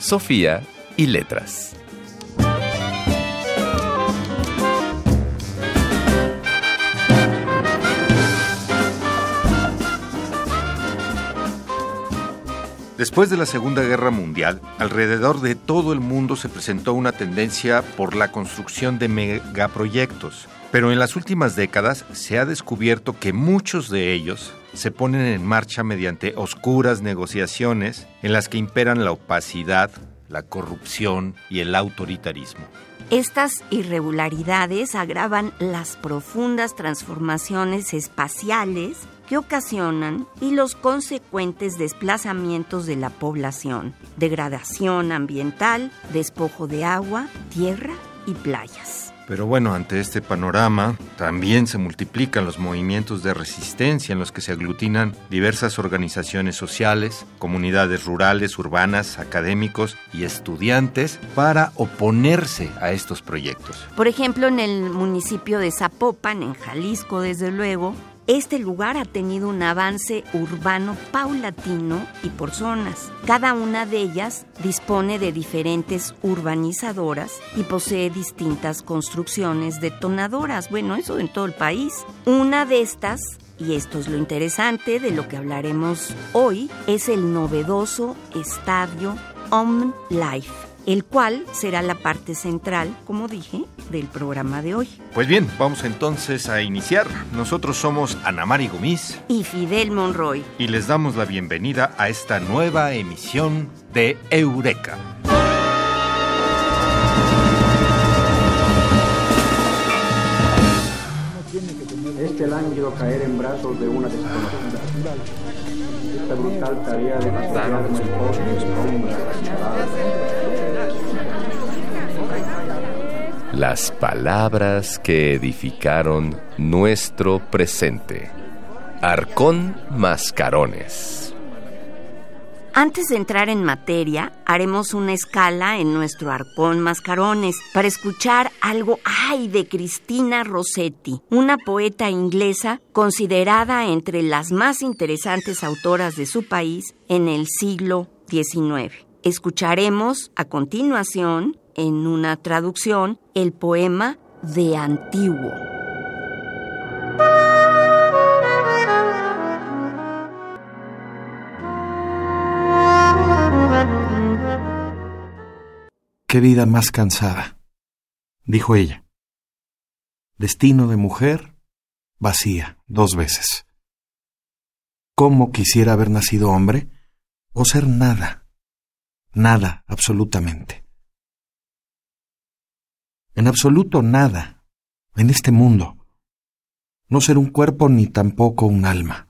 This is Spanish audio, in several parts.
Sofía y letras. Después de la Segunda Guerra Mundial, alrededor de todo el mundo se presentó una tendencia por la construcción de megaproyectos, pero en las últimas décadas se ha descubierto que muchos de ellos se ponen en marcha mediante oscuras negociaciones en las que imperan la opacidad, la corrupción y el autoritarismo. Estas irregularidades agravan las profundas transformaciones espaciales que ocasionan y los consecuentes desplazamientos de la población, degradación ambiental, despojo de agua, tierra y playas. Pero bueno, ante este panorama también se multiplican los movimientos de resistencia en los que se aglutinan diversas organizaciones sociales, comunidades rurales, urbanas, académicos y estudiantes para oponerse a estos proyectos. Por ejemplo, en el municipio de Zapopan, en Jalisco, desde luego, este lugar ha tenido un avance urbano paulatino y por zonas. Cada una de ellas dispone de diferentes urbanizadoras y posee distintas construcciones detonadoras. Bueno, eso en todo el país. Una de estas y esto es lo interesante de lo que hablaremos hoy, es el novedoso estadio Om Life el cual será la parte central, como dije, del programa de hoy. Pues bien, vamos entonces a iniciar. Nosotros somos Ana Mari Gomis y Fidel Monroy. Y les damos la bienvenida a esta nueva emisión de Eureka. Este lánguido caer en brazos de una desconocida. Las palabras que edificaron nuestro presente. Arcón Mascarones. Antes de entrar en materia, haremos una escala en nuestro Arcón Mascarones para escuchar algo ay de Cristina Rossetti, una poeta inglesa considerada entre las más interesantes autoras de su país en el siglo XIX. Escucharemos a continuación en una traducción el poema de Antiguo. Qué vida más cansada, dijo ella. Destino de mujer, vacía, dos veces. ¿Cómo quisiera haber nacido hombre o ser nada? Nada, absolutamente en absoluto nada, en este mundo. No ser un cuerpo ni tampoco un alma.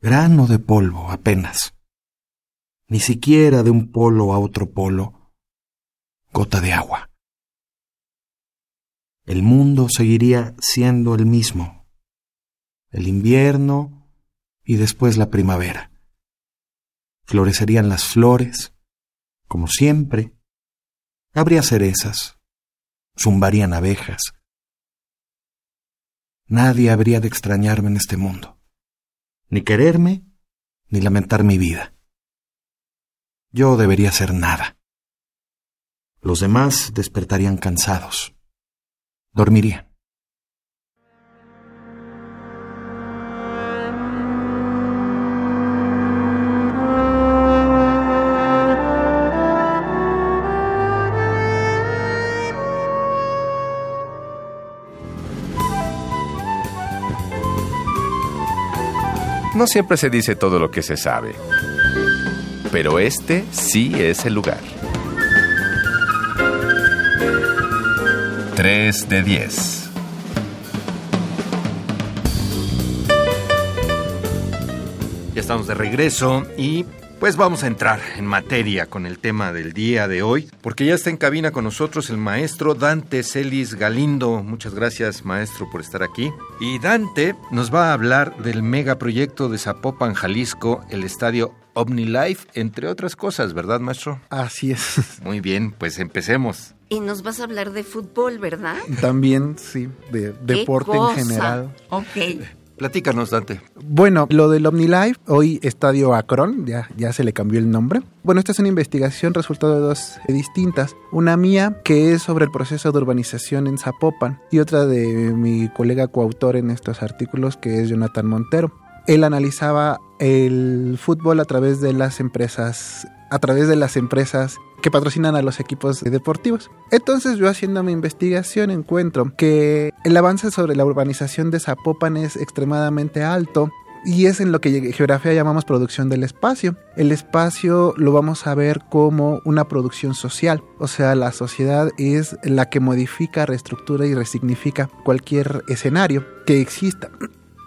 Grano de polvo apenas. Ni siquiera de un polo a otro polo. Gota de agua. El mundo seguiría siendo el mismo. El invierno y después la primavera. Florecerían las flores, como siempre. Habría cerezas, zumbarían abejas. Nadie habría de extrañarme en este mundo, ni quererme, ni lamentar mi vida. Yo debería ser nada. Los demás despertarían cansados, dormirían. No siempre se dice todo lo que se sabe, pero este sí es el lugar. 3 de 10. Ya estamos de regreso y Pues vamos a entrar en materia con el tema del día de hoy, porque ya está en cabina con nosotros el maestro Dante Celis Galindo. Muchas gracias, maestro, por estar aquí. Y Dante nos va a hablar del megaproyecto de Zapopan, Jalisco, el estadio OmniLife, entre otras cosas, ¿verdad, maestro? Así es. Muy bien, pues empecemos. Y nos vas a hablar de fútbol, ¿verdad? También, sí, de deporte en general. Ok. Platícanos, Dante. Bueno, lo del OmniLife, hoy Estadio Acron, ya, ya se le cambió el nombre. Bueno, esta es una investigación resultado de dos distintas. Una mía, que es sobre el proceso de urbanización en Zapopan, y otra de mi colega coautor en estos artículos, que es Jonathan Montero. Él analizaba el fútbol a través de las empresas a través de las empresas que patrocinan a los equipos deportivos. Entonces yo haciendo mi investigación encuentro que el avance sobre la urbanización de Zapopan es extremadamente alto y es en lo que geografía llamamos producción del espacio. El espacio lo vamos a ver como una producción social, o sea, la sociedad es la que modifica, reestructura y resignifica cualquier escenario que exista.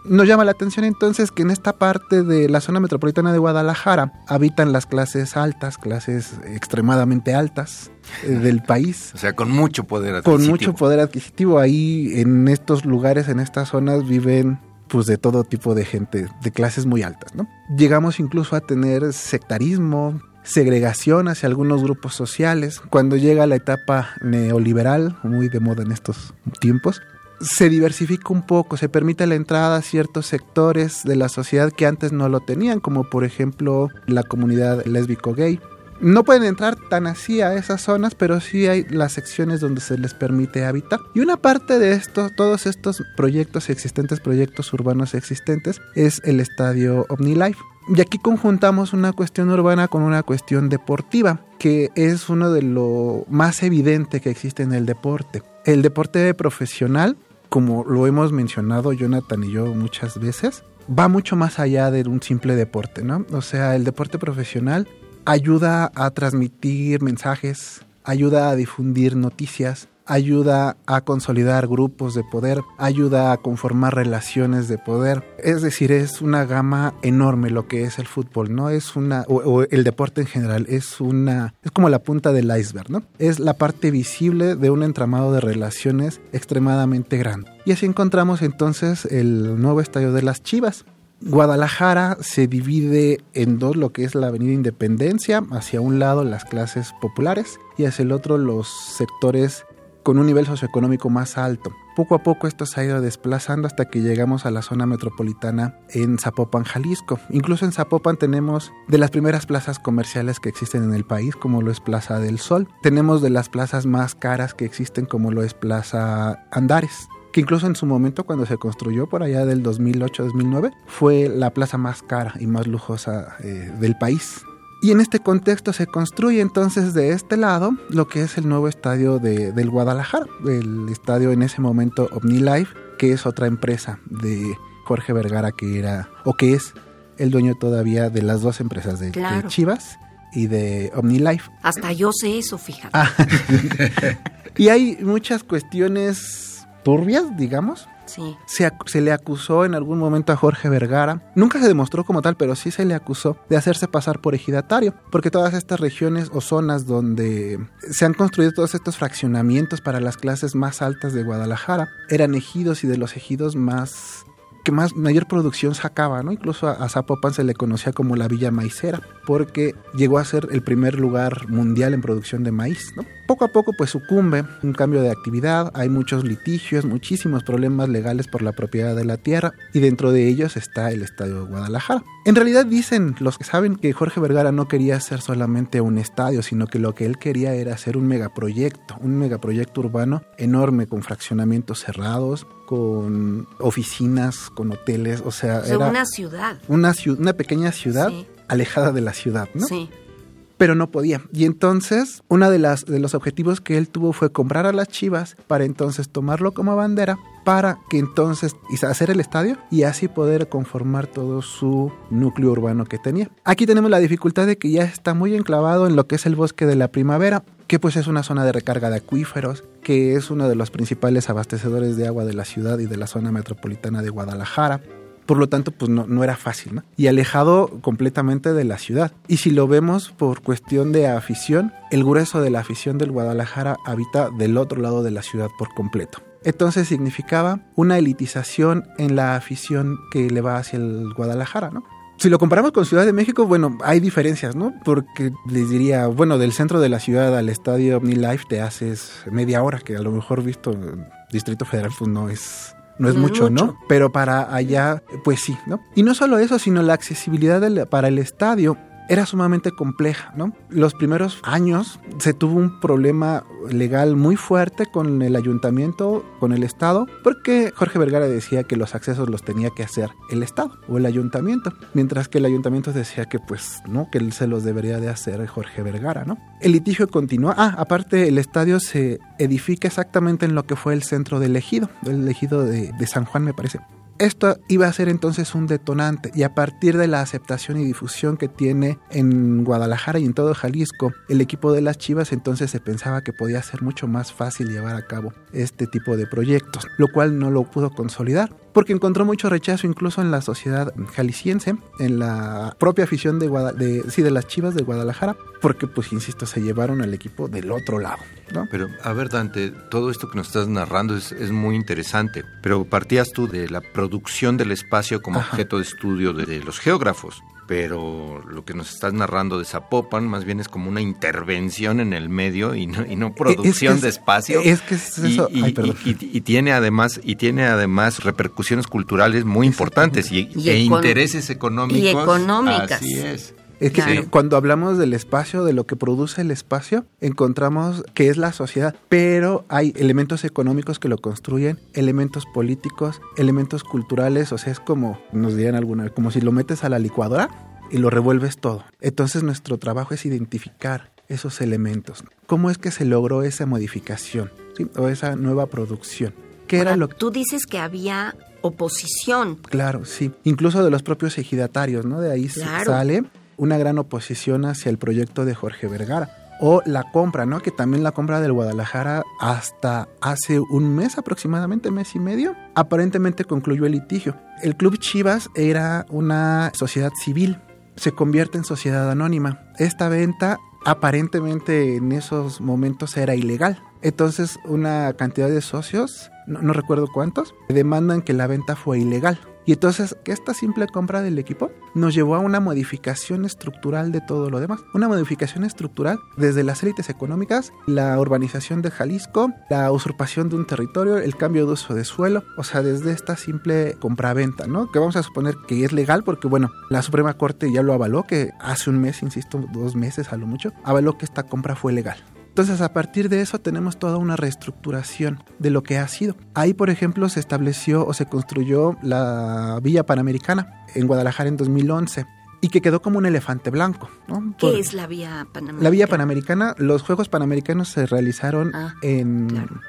Nos llama la atención entonces que en esta parte de la zona metropolitana de Guadalajara habitan las clases altas, clases extremadamente altas eh, del país. O sea, con mucho poder adquisitivo. Con mucho poder adquisitivo. Ahí en estos lugares, en estas zonas viven pues de todo tipo de gente, de clases muy altas, ¿no? Llegamos incluso a tener sectarismo, segregación hacia algunos grupos sociales. Cuando llega la etapa neoliberal, muy de moda en estos tiempos, se diversifica un poco, se permite la entrada a ciertos sectores de la sociedad que antes no lo tenían, como por ejemplo la comunidad lésbico-gay. No pueden entrar tan así a esas zonas, pero sí hay las secciones donde se les permite habitar. Y una parte de esto, todos estos proyectos existentes, proyectos urbanos existentes, es el estadio OmniLife. Y aquí conjuntamos una cuestión urbana con una cuestión deportiva, que es uno de lo más evidente que existe en el deporte. El deporte profesional como lo hemos mencionado Jonathan y yo muchas veces, va mucho más allá de un simple deporte, ¿no? O sea, el deporte profesional ayuda a transmitir mensajes, ayuda a difundir noticias, ayuda a consolidar grupos de poder, ayuda a conformar relaciones de poder. Es decir, es una gama enorme lo que es el fútbol, ¿no? Es una, o, el deporte en general, es una, es como la punta del iceberg, ¿no? Es la parte visible de un entramado de relaciones extremadamente grande. Y así encontramos entonces el nuevo estadio de las Chivas. Guadalajara se divide en dos, lo que es la Avenida Independencia, hacia un lado las clases populares y hacia el otro los sectores con un nivel socioeconómico más alto. Poco a poco esto se ha ido desplazando hasta que llegamos a la zona metropolitana en Zapopan, Jalisco. Incluso en Zapopan tenemos de las primeras plazas comerciales que existen en el país, como lo es Plaza del Sol. Tenemos de las plazas más caras que existen, como lo es Plaza Andares que incluso en su momento cuando se construyó por allá del 2008-2009 fue la plaza más cara y más lujosa eh, del país. Y en este contexto se construye entonces de este lado lo que es el nuevo estadio de, del Guadalajara, el estadio en ese momento OmniLife, que es otra empresa de Jorge Vergara que era o que es el dueño todavía de las dos empresas de, Chivas y de OmniLife. Hasta yo sé eso, fíjate. Ah. y hay muchas cuestiones turbias, digamos, se, le acusó en algún momento a Jorge Vergara. Nunca se demostró como tal, pero sí se le acusó de hacerse pasar por ejidatario, porque todas estas regiones o zonas donde se han construido todos estos fraccionamientos para las clases más altas de Guadalajara eran ejidos y de los ejidos más que más mayor producción sacaba, ¿no? Incluso a, Zapopan se le conocía como la Villa Maicera, porque llegó a ser el primer lugar mundial en producción de maíz. Poco a poco pues sucumbe un cambio de actividad, hay muchos litigios, muchísimos problemas legales por la propiedad de la tierra y dentro de ellos está el Estadio de Guadalajara. En realidad dicen los que saben que Jorge Vergara no quería hacer solamente un estadio, sino que lo que él quería era hacer un megaproyecto, un megaproyecto urbano enorme con fraccionamientos cerrados, con oficinas, con hoteles, o sea, era una ciudad. Una, una pequeña ciudad alejada de la ciudad, ¿no? Sí pero no podía. Y entonces, uno de, las, de los objetivos que él tuvo fue comprar a las Chivas para entonces tomarlo como bandera para que entonces hacer el estadio y así poder conformar todo su núcleo urbano que tenía. Aquí tenemos la dificultad de que ya está muy enclavado en lo que es el bosque de la primavera, que pues es una zona de recarga de acuíferos, que es uno de los principales abastecedores de agua de la ciudad y de la zona metropolitana de Guadalajara por lo tanto, pues no, no era fácil, ¿no? Y alejado completamente de la ciudad. Y si lo vemos por cuestión de afición, el grueso de la afición del Guadalajara habita del otro lado de la ciudad por completo. Entonces significaba una elitización en la afición que le va hacia el Guadalajara, ¿no? Si lo comparamos con Ciudad de México, bueno, hay diferencias, ¿no? Porque les diría, bueno, del centro de la ciudad al estadio OmniLife te haces media hora, que a lo mejor visto en Distrito Federal pues no es no es mucho, ¿no? Pero para allá, pues sí, ¿no? Y no solo eso, sino la accesibilidad del- para el estadio era sumamente compleja, ¿no? Los primeros años se tuvo un problema legal muy fuerte con el ayuntamiento, con el Estado, porque Jorge Vergara decía que los accesos los tenía que hacer el Estado o el ayuntamiento, mientras que el ayuntamiento decía que pues no, que él se los debería de hacer Jorge Vergara, ¿no? El litigio continúa. Ah, aparte el estadio se edifica exactamente en lo que fue el centro del ejido, el ejido de, de San Juan me parece. Esto iba a ser entonces un detonante y a partir de la aceptación y difusión que tiene en Guadalajara y en todo Jalisco el equipo de las Chivas, entonces se pensaba que podía ser mucho más fácil llevar a cabo este tipo de proyectos, lo cual no lo pudo consolidar porque encontró mucho rechazo incluso en la sociedad jalisciense, en la propia afición de, Guada- de, sí, de las Chivas de Guadalajara, porque pues insisto, se llevaron al equipo del otro lado, ¿no? Pero, a ver, Dante, todo esto que nos estás narrando es, es muy interesante, pero partías tú de la producción del espacio como Ajá. objeto de estudio de, de los geógrafos, pero lo que nos estás narrando de Zapopan más bien es como una intervención en el medio y no, y no producción es- de espacio. es que es Y- eso- y, ay, y- y- y tiene además y tiene además repercusiones culturales muy importantes y, Y e econ- intereses económicos. y económicas. Así es. Es que Claro. cuando hablamos del espacio, de lo que produce el espacio, encontramos que es la sociedad, pero hay elementos económicos que lo construyen, elementos políticos, elementos culturales, o sea, es como, nos dirían alguna vez, como si lo metes a la licuadora y lo revuelves todo. Entonces nuestro trabajo es identificar esos elementos. ¿Cómo es que se logró esa modificación ¿sí? o esa nueva producción? ¿Qué era lo que... Tú dices que había oposición. Claro, sí. Incluso de los propios ejidatarios, ¿no? De ahí Claro. sale una gran oposición hacia el proyecto de Jorge Vergara. O la compra, ¿no? Que también la compra del Guadalajara hasta hace un mes aproximadamente, mes y medio, aparentemente concluyó el litigio. El Club Chivas era una sociedad civil, se convierte en sociedad anónima. Esta venta aparentemente en esos momentos era ilegal. Entonces una cantidad de socios, no, recuerdo cuántos, demandan que la venta fue ilegal. Y entonces esta simple compra del equipo nos llevó a una modificación estructural de todo lo demás. Una modificación estructural desde las élites económicas, la urbanización de Jalisco, la usurpación de un territorio, el cambio de uso de suelo, o sea, desde esta simple compraventa, ¿no? Que vamos a suponer que es legal porque, bueno, la Suprema Corte ya lo avaló, que hace un mes, insisto, dos meses a lo mucho, avaló que esta compra fue legal. Entonces, a partir de eso tenemos toda una reestructuración de lo que ha sido. Ahí, por ejemplo, se estableció o se construyó la Villa Panamericana en Guadalajara en 2011 y que quedó como un elefante blanco. ¿no? ¿Qué es la vía panamericana? la Villa Panamericana, los Juegos Panamericanos se realizaron Ah, en, claro.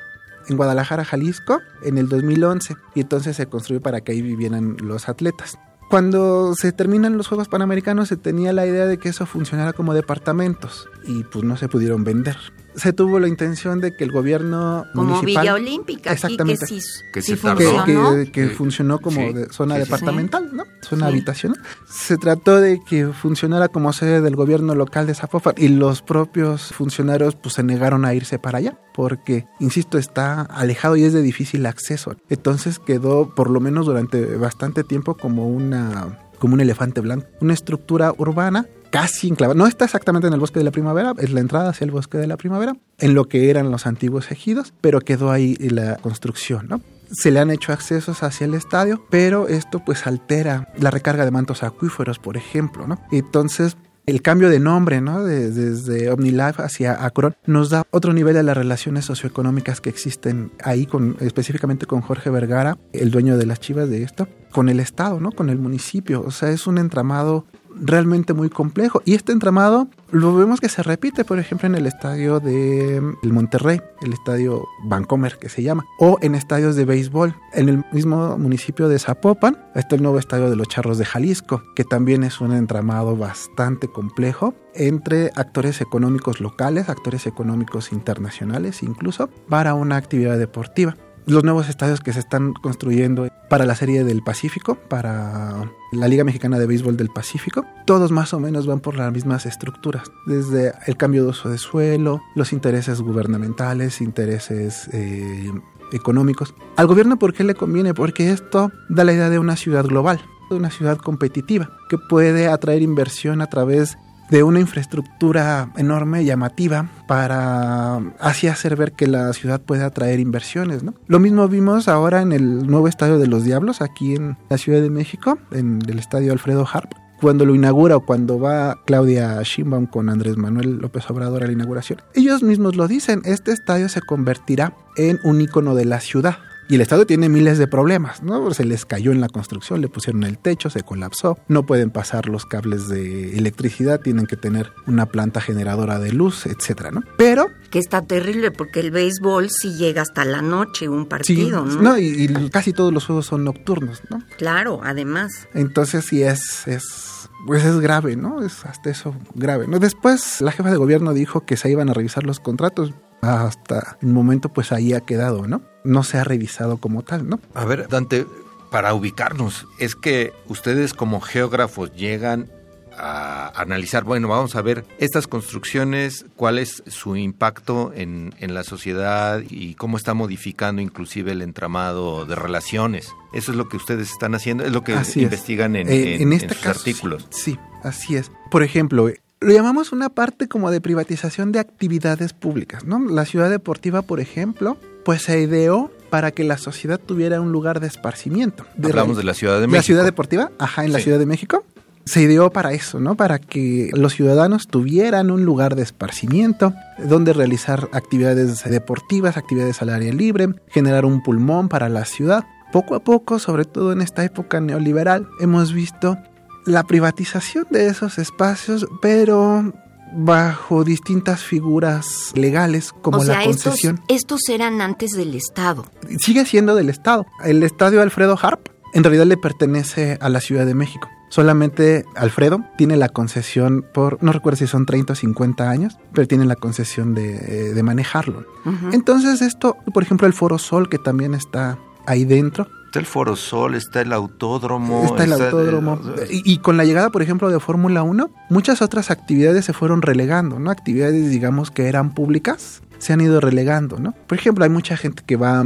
en Guadalajara, Jalisco, en el 2011, y entonces se construyó para que ahí vivieran los atletas. Cuando se terminan los Juegos Panamericanos se tenía la idea de que eso funcionara como departamentos y pues no se pudieron vender. Se tuvo la intención de que el gobierno Como municipal Villa Olímpica, aquí que Exactamente. sí, Que sí que, funcionó. que- que Sí. funcionó como Sí. de zona Sí, sí, sí. departamental, ¿no? Zona Sí. habitacional. Se trató de que funcionara como sede del gobierno local de Zapopan y los propios funcionarios pues se negaron a irse para allá porque, insisto, está alejado y es de difícil acceso. Entonces quedó por lo menos durante bastante tiempo como una como un elefante blanco, una estructura urbana casi enclavada. No está exactamente en el bosque de la primavera, es la entrada hacia el bosque de la primavera, en lo que eran los antiguos ejidos, pero quedó ahí la construcción, ¿no? Se le han hecho accesos hacia el estadio, pero esto pues altera la recarga de mantos acuíferos, por ejemplo, ¿no? Entonces, el cambio de nombre, ¿no? De- desde OmniLife hacia Acron nos da otro nivel de las relaciones socioeconómicas que existen ahí, con, específicamente con Jorge Vergara, el dueño de las chivas de esto, con el Estado, ¿no? Con el municipio. O sea, es un entramado realmente muy complejo. Y este entramado lo vemos que se repite, por ejemplo, en el estadio de mm, el Monterrey, el estadio Vancomer que se llama, o en estadios de béisbol. En el mismo municipio de Zapopan está el nuevo estadio de los Charros de Jalisco, que también es un entramado bastante complejo entre actores económicos locales, actores económicos internacionales incluso, para una actividad deportiva. Los nuevos estadios que se están construyendo para la Serie del Pacífico, para la Liga Mexicana de Béisbol del Pacífico, todos más o menos van por las mismas estructuras, desde el cambio de uso de suelo, los intereses gubernamentales, intereses eh, económicos. Al gobierno, ¿por qué le conviene? Porque esto da la idea de una ciudad global, de una ciudad competitiva, que puede atraer inversión a través de una infraestructura enorme, llamativa, para así hacer ver que la ciudad puede atraer inversiones. ¿no? Lo mismo vimos ahora en el nuevo Estadio de los Diablos, aquí en la Ciudad de México, en el Estadio Alfredo Harp. Cuando lo inaugura o cuando va Claudia Sheinbaum con Andrés Manuel López Obrador a la inauguración, ellos mismos lo dicen, este estadio se convertirá en un icono de la ciudad. Y el Estado tiene miles de problemas, ¿no? Se les cayó en la construcción, le pusieron el techo, se colapsó, no pueden pasar los cables de electricidad, tienen que tener una planta generadora de luz, etcétera, ¿no? Pero... Que está terrible porque el béisbol sí llega hasta la noche, un partido, ¿no? no y, y, casi todos los juegos son nocturnos, ¿no? Claro, además. Entonces sí es... es pues es grave, ¿no? Es hasta eso grave, ¿no? Después la jefa de gobierno dijo que se iban a revisar los contratos hasta el momento pues ahí ha quedado, ¿no? No se ha revisado como tal, ¿no? A ver, Dante, para ubicarnos, es que ustedes como geógrafos llegan a analizar, bueno, vamos a ver estas construcciones, cuál es su impacto en, en, la sociedad y cómo está modificando inclusive el entramado de relaciones. Eso es lo que ustedes están haciendo, es lo que Así investigan es. en, Eh, en, en este sus caso, artículos. Sí, así es. Por ejemplo, lo llamamos una parte como de privatización de actividades públicas, ¿no? La ciudad deportiva, por ejemplo, pues se ideó para que la sociedad tuviera un lugar de esparcimiento. De Hablamos de la Ciudad de México. La ciudad deportiva, ajá, en la. Ciudad de México. Se ideó para eso, ¿no? Para que los ciudadanos tuvieran un lugar de esparcimiento, donde realizar actividades deportivas, actividades al aire libre, generar un pulmón para la ciudad. Poco a poco, sobre todo en esta época neoliberal, hemos visto la privatización de esos espacios, pero bajo distintas figuras legales como o sea, la concesión. estos eran antes del Estado. Sigue siendo del Estado. El estadio Alfredo Harp en realidad le pertenece a la Ciudad de México. Solamente Alfredo tiene la concesión por, no recuerdo si son 30 o 50 años, pero tiene la concesión de, eh, de manejarlo. Entonces esto, por ejemplo, el Foro Sol, que también está ahí dentro, Está el Foro Sol, está el autódromo. está el autódromo. Y, y con la llegada, por ejemplo, de Fórmula 1, muchas otras actividades se fueron relegando, ¿no? Actividades, digamos, que eran públicas, se han ido relegando, ¿no? Por ejemplo, hay mucha gente que va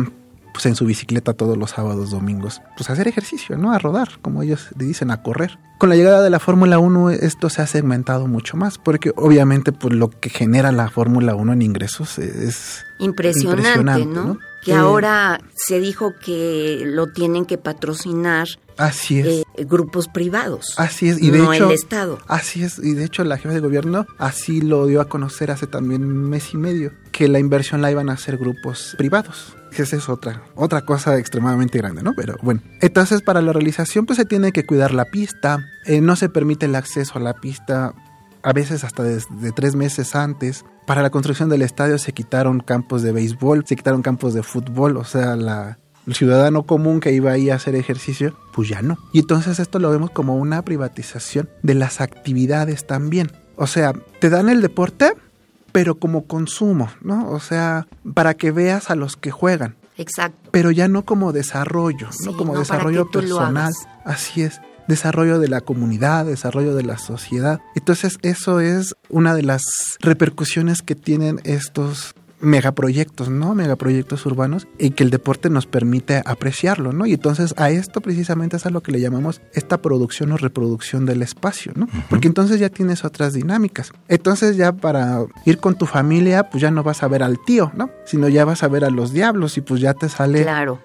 pues en su bicicleta todos los sábados, domingos, pues a hacer ejercicio, ¿no? A rodar, como ellos le dicen, a correr. Con la llegada de la Fórmula 1 esto se ha segmentado mucho más, porque obviamente pues lo que genera la Fórmula 1 en ingresos es Impresionante, Impresionante, ¿no? ¿no? Que Eh, ahora se dijo que lo tienen que patrocinar así es. eh, grupos privados. Así es, y de no hecho, el Estado. Así es, y de hecho la jefa de gobierno así lo dio a conocer hace también un mes y medio, que la inversión la iban a hacer grupos privados. Esa es otra, otra cosa extremadamente grande, ¿no? Pero bueno, entonces para la realización pues se tiene que cuidar la pista, eh, no se permite el acceso a la pista a veces hasta desde tres meses antes. Para la construcción del estadio se quitaron campos de béisbol, se quitaron campos de fútbol, o sea, la, el ciudadano común que iba ahí a hacer ejercicio, pues ya no. Y entonces esto lo vemos como una privatización de las actividades también. O sea, te dan el deporte, pero como consumo, ¿no? O sea, para que veas a los que juegan Exacto. pero ya no como desarrollo, Sí, no como no desarrollo personal. Así es, desarrollo de la comunidad, desarrollo de la sociedad. Entonces, eso es una de las repercusiones que tienen estos megaproyectos, ¿no? Megaproyectos urbanos y que el deporte nos permite apreciarlo, ¿no? Y entonces a esto precisamente es a lo que le llamamos esta producción o reproducción del espacio, ¿no? Porque entonces ya tienes otras dinámicas. Entonces ya para ir con tu familia, pues ya no vas a ver al tío, ¿no? Sino ya vas a ver a los diablos y pues ya te sale Claro.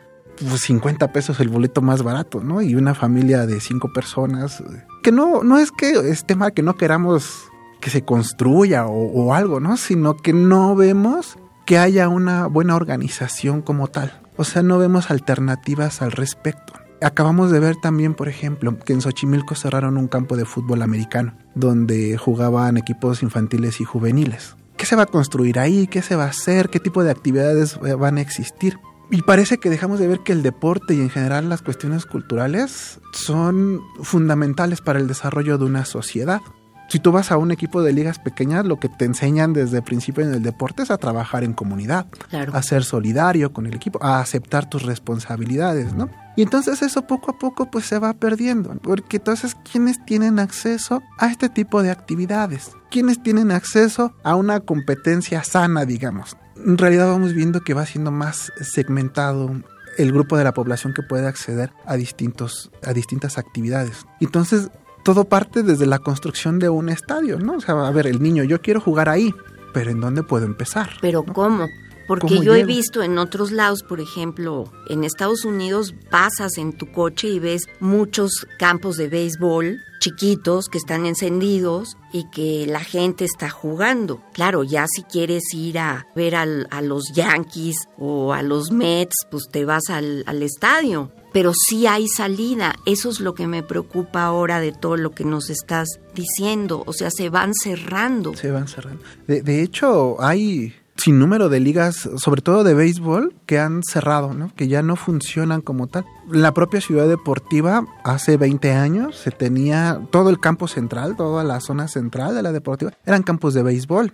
Pues 50 pesos el boleto más barato, ¿no? Y una familia de cinco personas. Que no, no es que esté mal que no queramos que se construya o, o algo, ¿no? Sino que no vemos que haya una buena organización como tal. O sea, no vemos alternativas al respecto. Acabamos de ver también, por ejemplo, que en Xochimilco cerraron un campo de fútbol americano, donde jugaban equipos infantiles y juveniles. ¿Qué se va a construir ahí? ¿Qué se va a hacer? ¿Qué tipo de actividades eh, van a existir? Y parece que dejamos de ver que el deporte y en general las cuestiones culturales son fundamentales para el desarrollo de una sociedad. Si tú vas a un equipo de ligas pequeñas, lo que te enseñan desde el principio en el deporte es a trabajar en comunidad, a ser solidario con el equipo, a aceptar tus responsabilidades, ¿no? Y entonces eso poco a poco pues se va perdiendo, porque entonces ¿quiénes tienen acceso a este tipo de actividades? ¿Quiénes tienen acceso a una competencia sana, digamos? En realidad vamos viendo que va siendo más segmentado el grupo de la población que puede acceder a distintos a distintas actividades. Entonces, todo parte desde la construcción de un estadio, ¿no? O sea, a ver, el niño, yo quiero jugar ahí, pero ¿en dónde puedo empezar? Pero ¿cómo? Porque yo he visto en otros lados, por ejemplo, en Estados Unidos pasas en tu coche y ves muchos campos de béisbol chiquitos que están encendidos y que la gente está jugando. Claro, ya si quieres ir a ver a los Yankees o a los Mets, pues te vas al, al estadio pero sí hay salida. Eso es lo que me preocupa ahora de todo lo que nos estás diciendo. O sea, se van cerrando. Se van cerrando. De, de hecho, hay sin número de ligas, sobre todo de béisbol, que han cerrado, ¿no? que ya no funcionan como tal. La propia ciudad deportiva, hace 20 años, se tenía todo el campo central, toda la zona central de la deportiva, eran campos de béisbol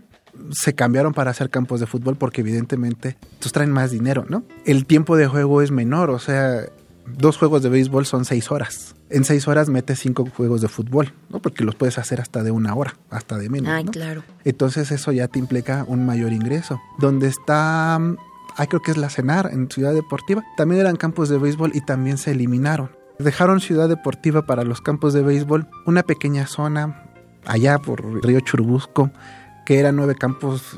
se cambiaron para hacer campos de fútbol porque evidentemente pues traen más dinero, ¿no? El tiempo de juego es menor, o sea, dos juegos de béisbol son seis horas. En seis horas metes cinco juegos de fútbol, ¿no? Porque los puedes hacer hasta de una hora, hasta de menos. Ay, claro. Entonces eso ya te implica un mayor ingreso. Donde está, ah, creo que es la Cenar, en Ciudad Deportiva, también eran campos de béisbol y también se eliminaron. Dejaron Ciudad Deportiva para los campos de béisbol, una pequeña zona allá por Río Churubusco, que eran nueve campos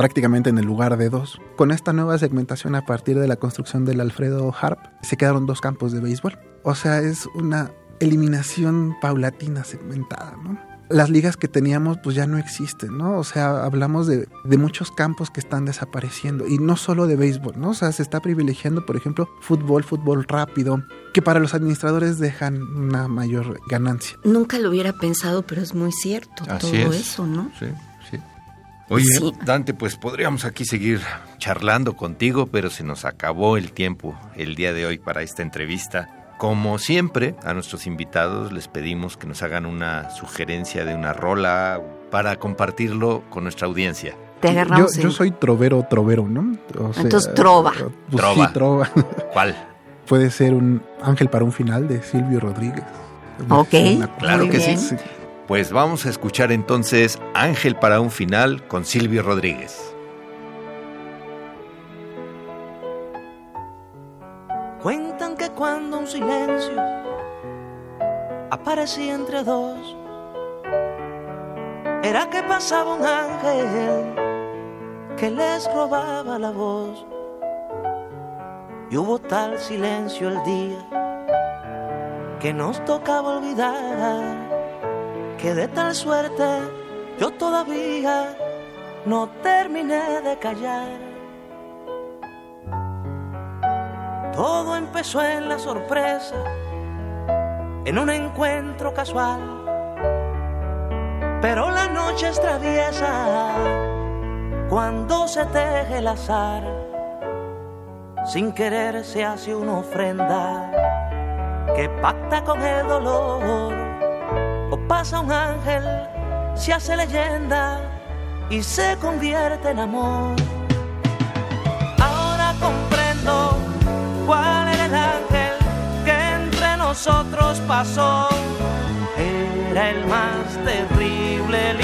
prácticamente en el lugar de dos. Con esta nueva segmentación a partir de la construcción del Alfredo Harp, se quedaron dos campos de béisbol. O sea, es una eliminación paulatina, segmentada, ¿no? Las ligas que teníamos pues ya no existen, ¿no? O sea, hablamos de, de, muchos campos que están desapareciendo y no solo de béisbol, ¿no? O sea, se está privilegiando, por ejemplo, fútbol, fútbol rápido, que para los administradores dejan una mayor ganancia. Nunca lo hubiera pensado, pero es muy cierto Así todo es. eso, ¿no? Sí. Oye, Dante, pues podríamos aquí seguir charlando contigo, pero se nos acabó el tiempo el día de hoy para esta entrevista. Como siempre, a nuestros invitados les pedimos que nos hagan una sugerencia de una rola para compartirlo con nuestra audiencia. Te agarramos. Yo, yo soy trovero, trovero, ¿no? O sea, Entonces, trova. Pues, trova. Sí, trova. ¿Cuál? Puede ser un Ángel para un final de Silvio Rodríguez. Ok. Claro que sí. sí. Pues vamos a escuchar entonces Ángel para un final con Silvio Rodríguez. Cuentan que cuando un silencio aparecía entre dos, era que pasaba un ángel que les robaba la voz. Y hubo tal silencio el día que nos tocaba olvidar que de tal suerte yo todavía no terminé de callar. Todo empezó en la sorpresa, en un encuentro casual, pero la noche es traviesa cuando se teje el azar. Sin querer se hace una ofrenda que pacta con el dolor o pasa un ángel, se hace leyenda y se convierte en amor. Ahora comprendo cuál era el ángel que entre nosotros pasó. Era el más terrible,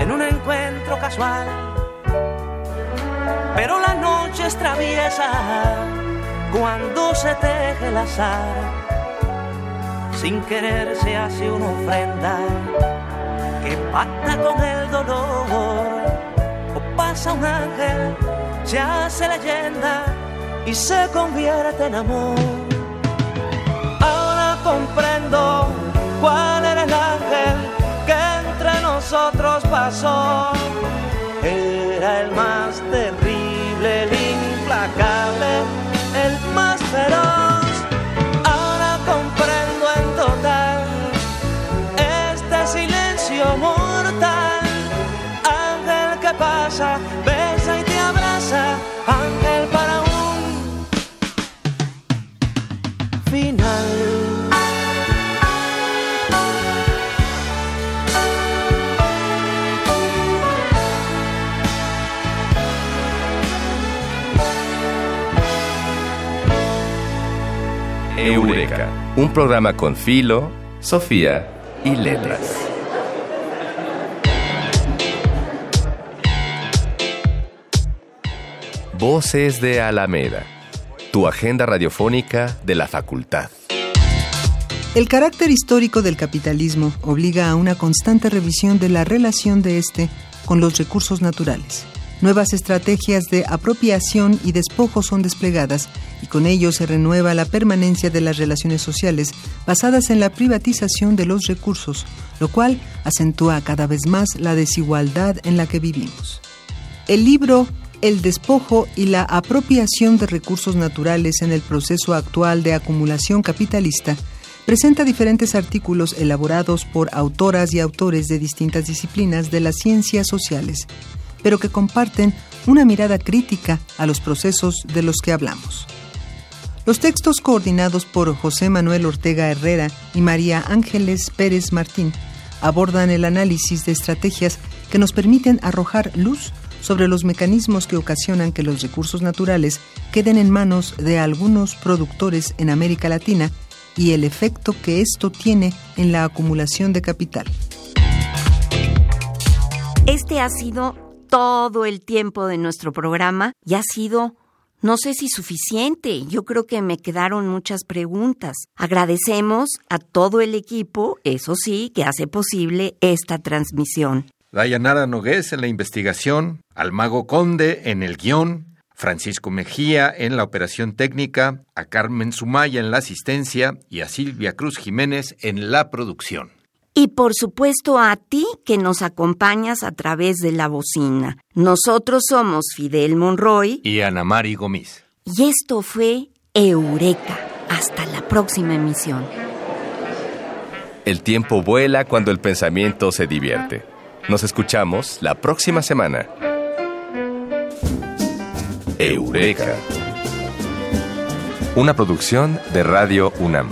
en un encuentro casual. Pero la noche es traviesa cuando se teje el azar, sin querer se hace una ofrenda que pacta con el dolor. O pasa un ángel, se hace leyenda y se convierte en amor. Ahora comprendo Era el más terrible, el implacable, el más feroz. Ahora comprendo en total este silencio mortal. Ángel que pasa, besa y te abraza. Ángel para un final. Un programa con Filo, Sofía y Letras. Voces de Alameda, tu agenda radiofónica de la facultad. El carácter histórico del capitalismo obliga a una constante revisión de la relación de éste con los recursos naturales. Nuevas estrategias de apropiación y despojo son desplegadas y con ello se renueva la permanencia de las relaciones sociales basadas en la privatización de los recursos, lo cual acentúa cada vez más la desigualdad en la que vivimos. El libro El despojo y la apropiación de recursos naturales en el proceso actual de acumulación capitalista presenta diferentes artículos elaborados por autoras y autores de distintas disciplinas de las ciencias sociales, pero que comparten una mirada crítica a los procesos de los que hablamos. Los textos coordinados por José Manuel Ortega Herrera y María Ángeles Pérez Martín abordan el análisis de estrategias que nos permiten arrojar luz sobre los mecanismos que ocasionan que los recursos naturales queden en manos de algunos productores en América Latina y el efecto que esto tiene en la acumulación de capital. Este ha sido todo el tiempo de nuestro programa y ha sido, no sé si suficiente, yo creo que me quedaron muchas preguntas. Agradecemos a todo el equipo, eso sí, que hace posible esta transmisión. Dayanara Nogués en la investigación, al Mago Conde en el guion, Francisco Mejía en la operación técnica, a Carmen Sumaya en la asistencia y a Silvia Cruz Jiménez en la producción. Y por supuesto a ti que nos acompañas a través de la bocina. Nosotros somos Fidel Monroy Y Ana Mari Gomis. y esto fue Eureka. Hasta la próxima emisión. El tiempo vuela cuando el pensamiento se divierte. Nos escuchamos la próxima semana. Eureka. Una producción de Radio UNAM.